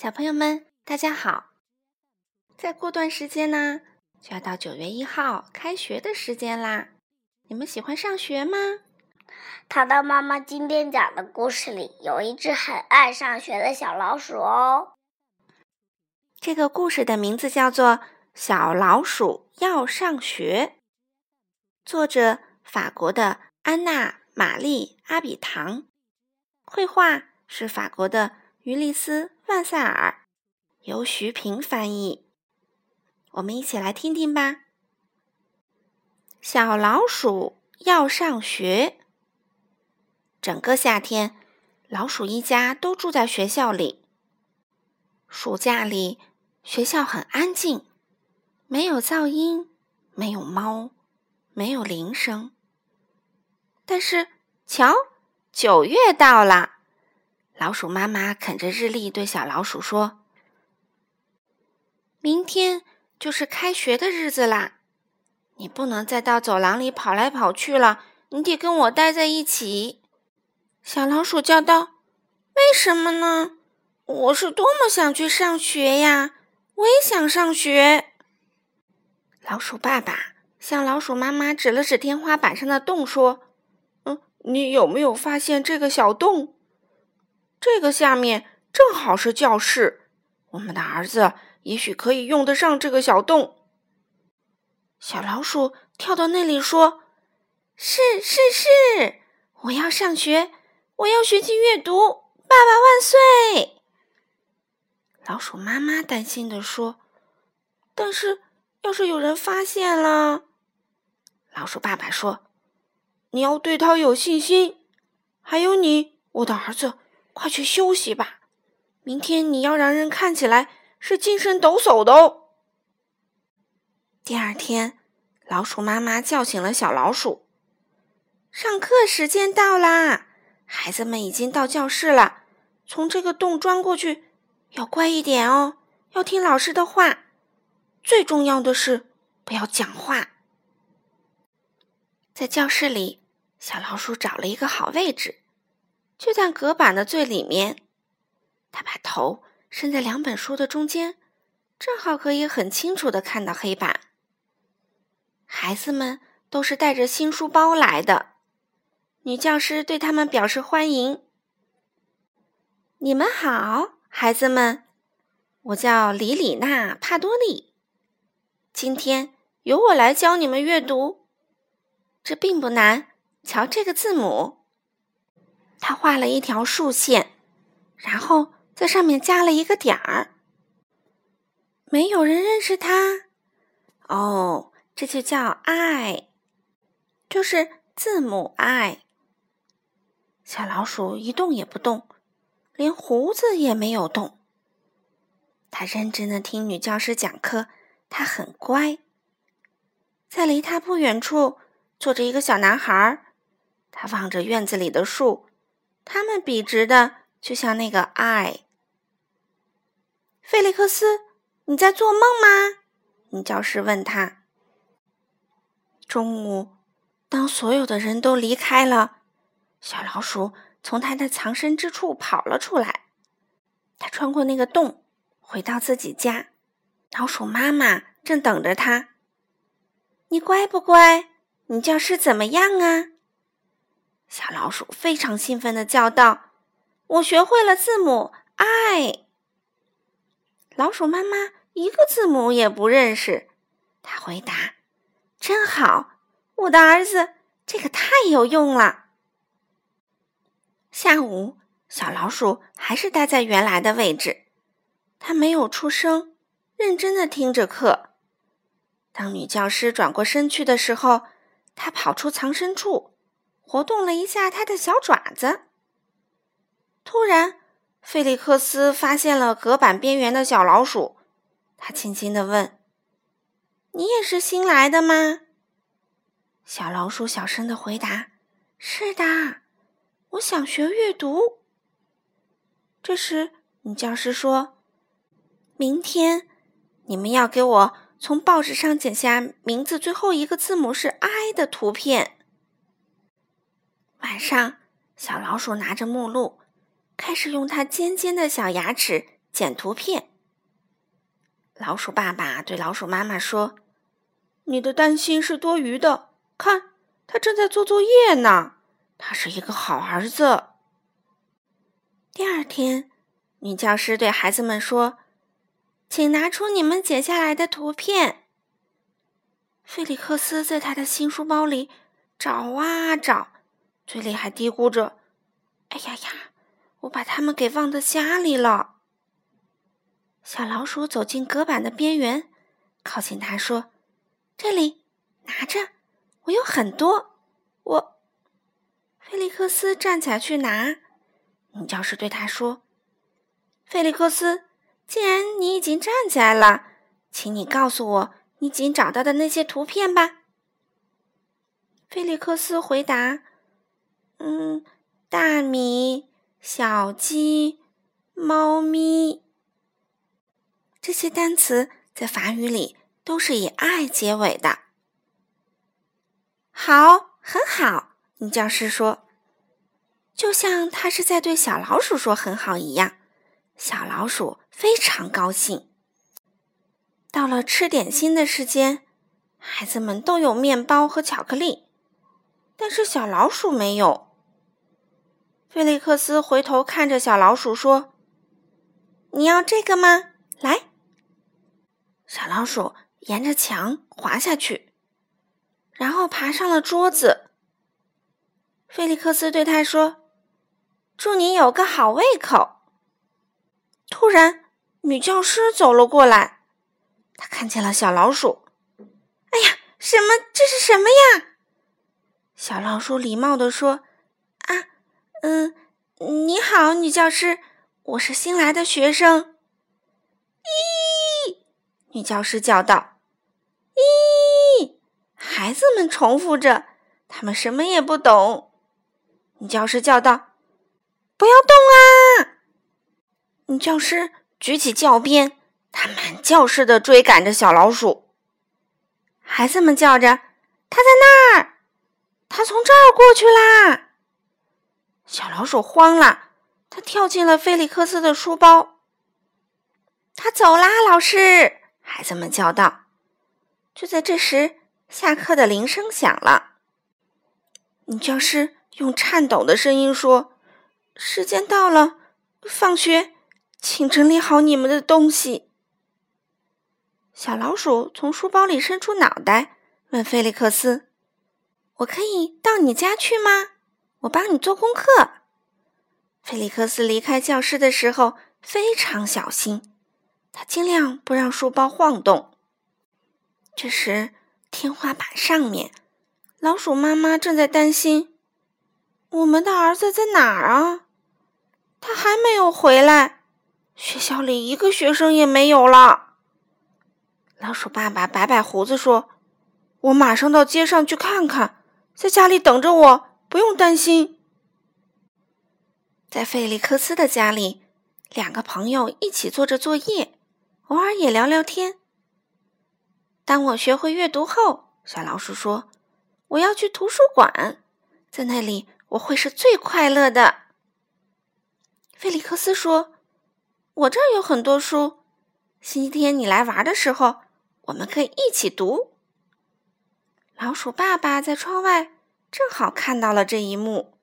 小朋友们，大家好！再过段时间呢，就要到九月一号开学的时间啦。你们喜欢上学吗？糖糖妈妈今天讲的故事里有一只很爱上学的小老鼠哦。这个故事的名字叫做《小老鼠要上学》，作者法国的安娜·玛丽·阿比唐，绘画是法国的。于丽斯·万塞尔，由徐平翻译。我们一起来听听吧。小老鼠要上学。整个夏天，老鼠一家都住在学校里。暑假里，学校很安静，没有噪音，没有猫，没有铃声。但是，瞧，九月到了。老鼠妈妈啃着日历，对小老鼠说：“明天就是开学的日子啦，你不能再到走廊里跑来跑去了，你得跟我待在一起。”小老鼠叫道：“为什么呢？我是多么想去上学呀！我也想上学。”老鼠爸爸向老鼠妈妈指了指天花板上的洞，说：“嗯，你有没有发现这个小洞？”这个下面正好是教室，我们的儿子也许可以用得上这个小洞。小老鼠跳到那里说：“是是是，我要上学，我要学习阅读，爸爸万岁！”老鼠妈妈担心的说：“但是要是有人发现了？”老鼠爸爸说：“你要对他有信心，还有你，我的儿子。”快去休息吧，明天你要让人看起来是精神抖擞的哦。第二天，老鼠妈妈叫醒了小老鼠，上课时间到啦！孩子们已经到教室了，从这个洞钻过去，要乖一点哦，要听老师的话。最重要的是，不要讲话。在教室里，小老鼠找了一个好位置。就在隔板的最里面，他把头伸在两本书的中间，正好可以很清楚的看到黑板。孩子们都是带着新书包来的，女教师对他们表示欢迎：“你们好，孩子们，我叫李里娜·帕多利，今天由我来教你们阅读，这并不难。瞧这个字母。”他画了一条竖线，然后在上面加了一个点儿。没有人认识他。哦，这就叫 “i”，就是字母 “i”。小老鼠一动也不动，连胡子也没有动。他认真的听女教师讲课，他很乖。在离他不远处坐着一个小男孩，他望着院子里的树。他们笔直的，就像那个爱。菲利克斯，你在做梦吗？女教师问他。中午，当所有的人都离开了，小老鼠从它的藏身之处跑了出来。它穿过那个洞，回到自己家。老鼠妈妈正等着它。你乖不乖？你教室怎么样啊？小老鼠非常兴奋的叫道：“我学会了字母 i。”老鼠妈妈一个字母也不认识。她回答：“真好，我的儿子，这个太有用了。”下午，小老鼠还是待在原来的位置，它没有出声，认真的听着课。当女教师转过身去的时候，它跑出藏身处。活动了一下他的小爪子。突然，菲利克斯发现了隔板边缘的小老鼠。他轻轻地问：“你也是新来的吗？”小老鼠小声的回答：“是的，我想学阅读。”这时，女教师说：“明天你们要给我从报纸上剪下名字最后一个字母是 ‘i’ 的图片。”晚上，小老鼠拿着目录，开始用它尖尖的小牙齿剪图片。老鼠爸爸对老鼠妈妈说：“你的担心是多余的，看，他正在做作业呢。他是一个好儿子。”第二天，女教师对孩子们说：“请拿出你们剪下来的图片。”菲利克斯在他的新书包里找啊找，嘴里还嘀咕着：“哎呀呀，我把它们给忘在家里了。”小老鼠走进隔板的边缘，靠近它说：“这里，拿着，我有很多。”我，菲利克斯站起来去拿。女教师对他说：“菲利克斯，既然你已经站起来了，请你告诉我你已经找到的那些图片吧。”菲利克斯回答：“嗯，大米、小鸡、猫咪。”这些单词在法语里都是以“爱”结尾的。好，很好，女教师说，就像他是在对小老鼠说“很好”一样。小老鼠非常高兴。到了吃点心的时间，孩子们都有面包和巧克力，但是小老鼠没有。菲利克斯回头看着小老鼠说：“你要这个吗？来。”小老鼠沿着墙滑下去，然后爬上了桌子。菲利克斯对他说：“祝你有个好胃口。”突然，女教师走了过来，她看见了小老鼠。“哎呀，什么？这是什么呀？”小老鼠礼貌地说：“，嗯，你好，女教师，我是新来的学生。”咦。女教师叫道：“咦！”孩子们重复着，他们什么也不懂。女教师叫道：“不要动啊！”女教师举起教鞭，她满教室的追赶着小老鼠。孩子们叫着：“他在那儿！他从这儿过去啦！”小老鼠慌了，它跳进了菲利克斯的书包。他走啦，老师。孩子们叫道：“就在这时，下课的铃声响了。女教师用颤抖的声音说：‘时间到了，放学，请整理好你们的东西。’”小老鼠从书包里伸出脑袋，问菲利克斯：“我可以到你家去吗？我帮你做功课。”菲利克斯离开教室的时候非常小心。他尽量不让书包晃动。这时，天花板上面，老鼠妈妈正在担心：“我们的儿子在哪儿啊？他还没有回来。学校里一个学生也没有了。”老鼠爸爸摆摆胡子说：“我马上到街上去看看，在家里等着我，不用担心。”在费利克斯的家里，两个朋友一起做着作业。偶尔也聊聊天。当我学会阅读后，小老鼠说：“我要去图书馆，在那里我会是最快乐的。”费利克斯说：“我这儿有很多书，星期天你来玩的时候，我们可以一起读。”老鼠爸爸在窗外正好看到了这一幕。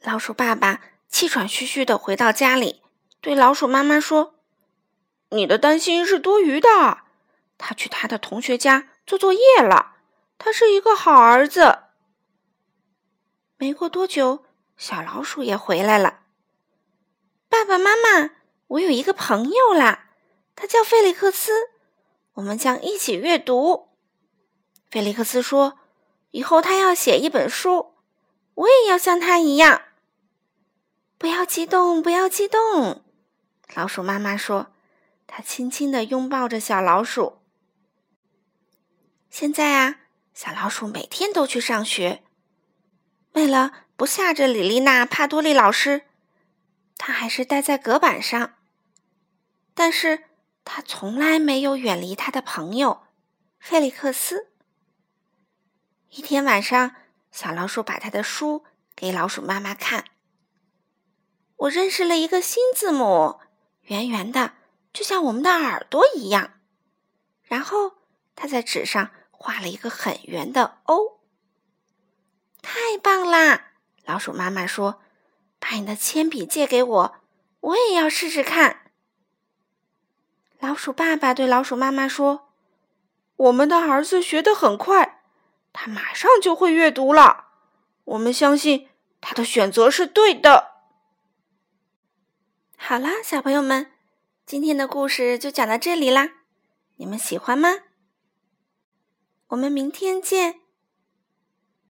老鼠爸爸气喘吁吁的回到家里，对老鼠妈妈说。你的担心是多余的。他去他的同学家做作业了。他是一个好儿子。没过多久，小老鼠也回来了。爸爸妈妈，我有一个朋友啦，他叫菲利克斯。我们将一起阅读。菲利克斯说：“以后他要写一本书，我也要像他一样。”不要激动，不要激动。老鼠妈妈说。她轻轻地拥抱着小老鼠。现在啊，小老鼠每天都去上学。为了不吓着李丽娜·帕多利老师，他还是待在隔板上。但是他从来没有远离他的朋友费利克斯。一天晚上，小老鼠把他的书给老鼠妈妈看。我认识了一个新字母。圆圆的，就像我们的耳朵一样。然后他在纸上画了一个很圆的 O。太棒啦！老鼠妈妈说：“把你的铅笔借给我，我也要试试看。”老鼠爸爸对老鼠妈妈说：“我们的儿子学得很快，他马上就会阅读了。我们相信他的选择是对的。”好啦，小朋友们，今天的故事就讲到这里啦。你们喜欢吗？我们明天见。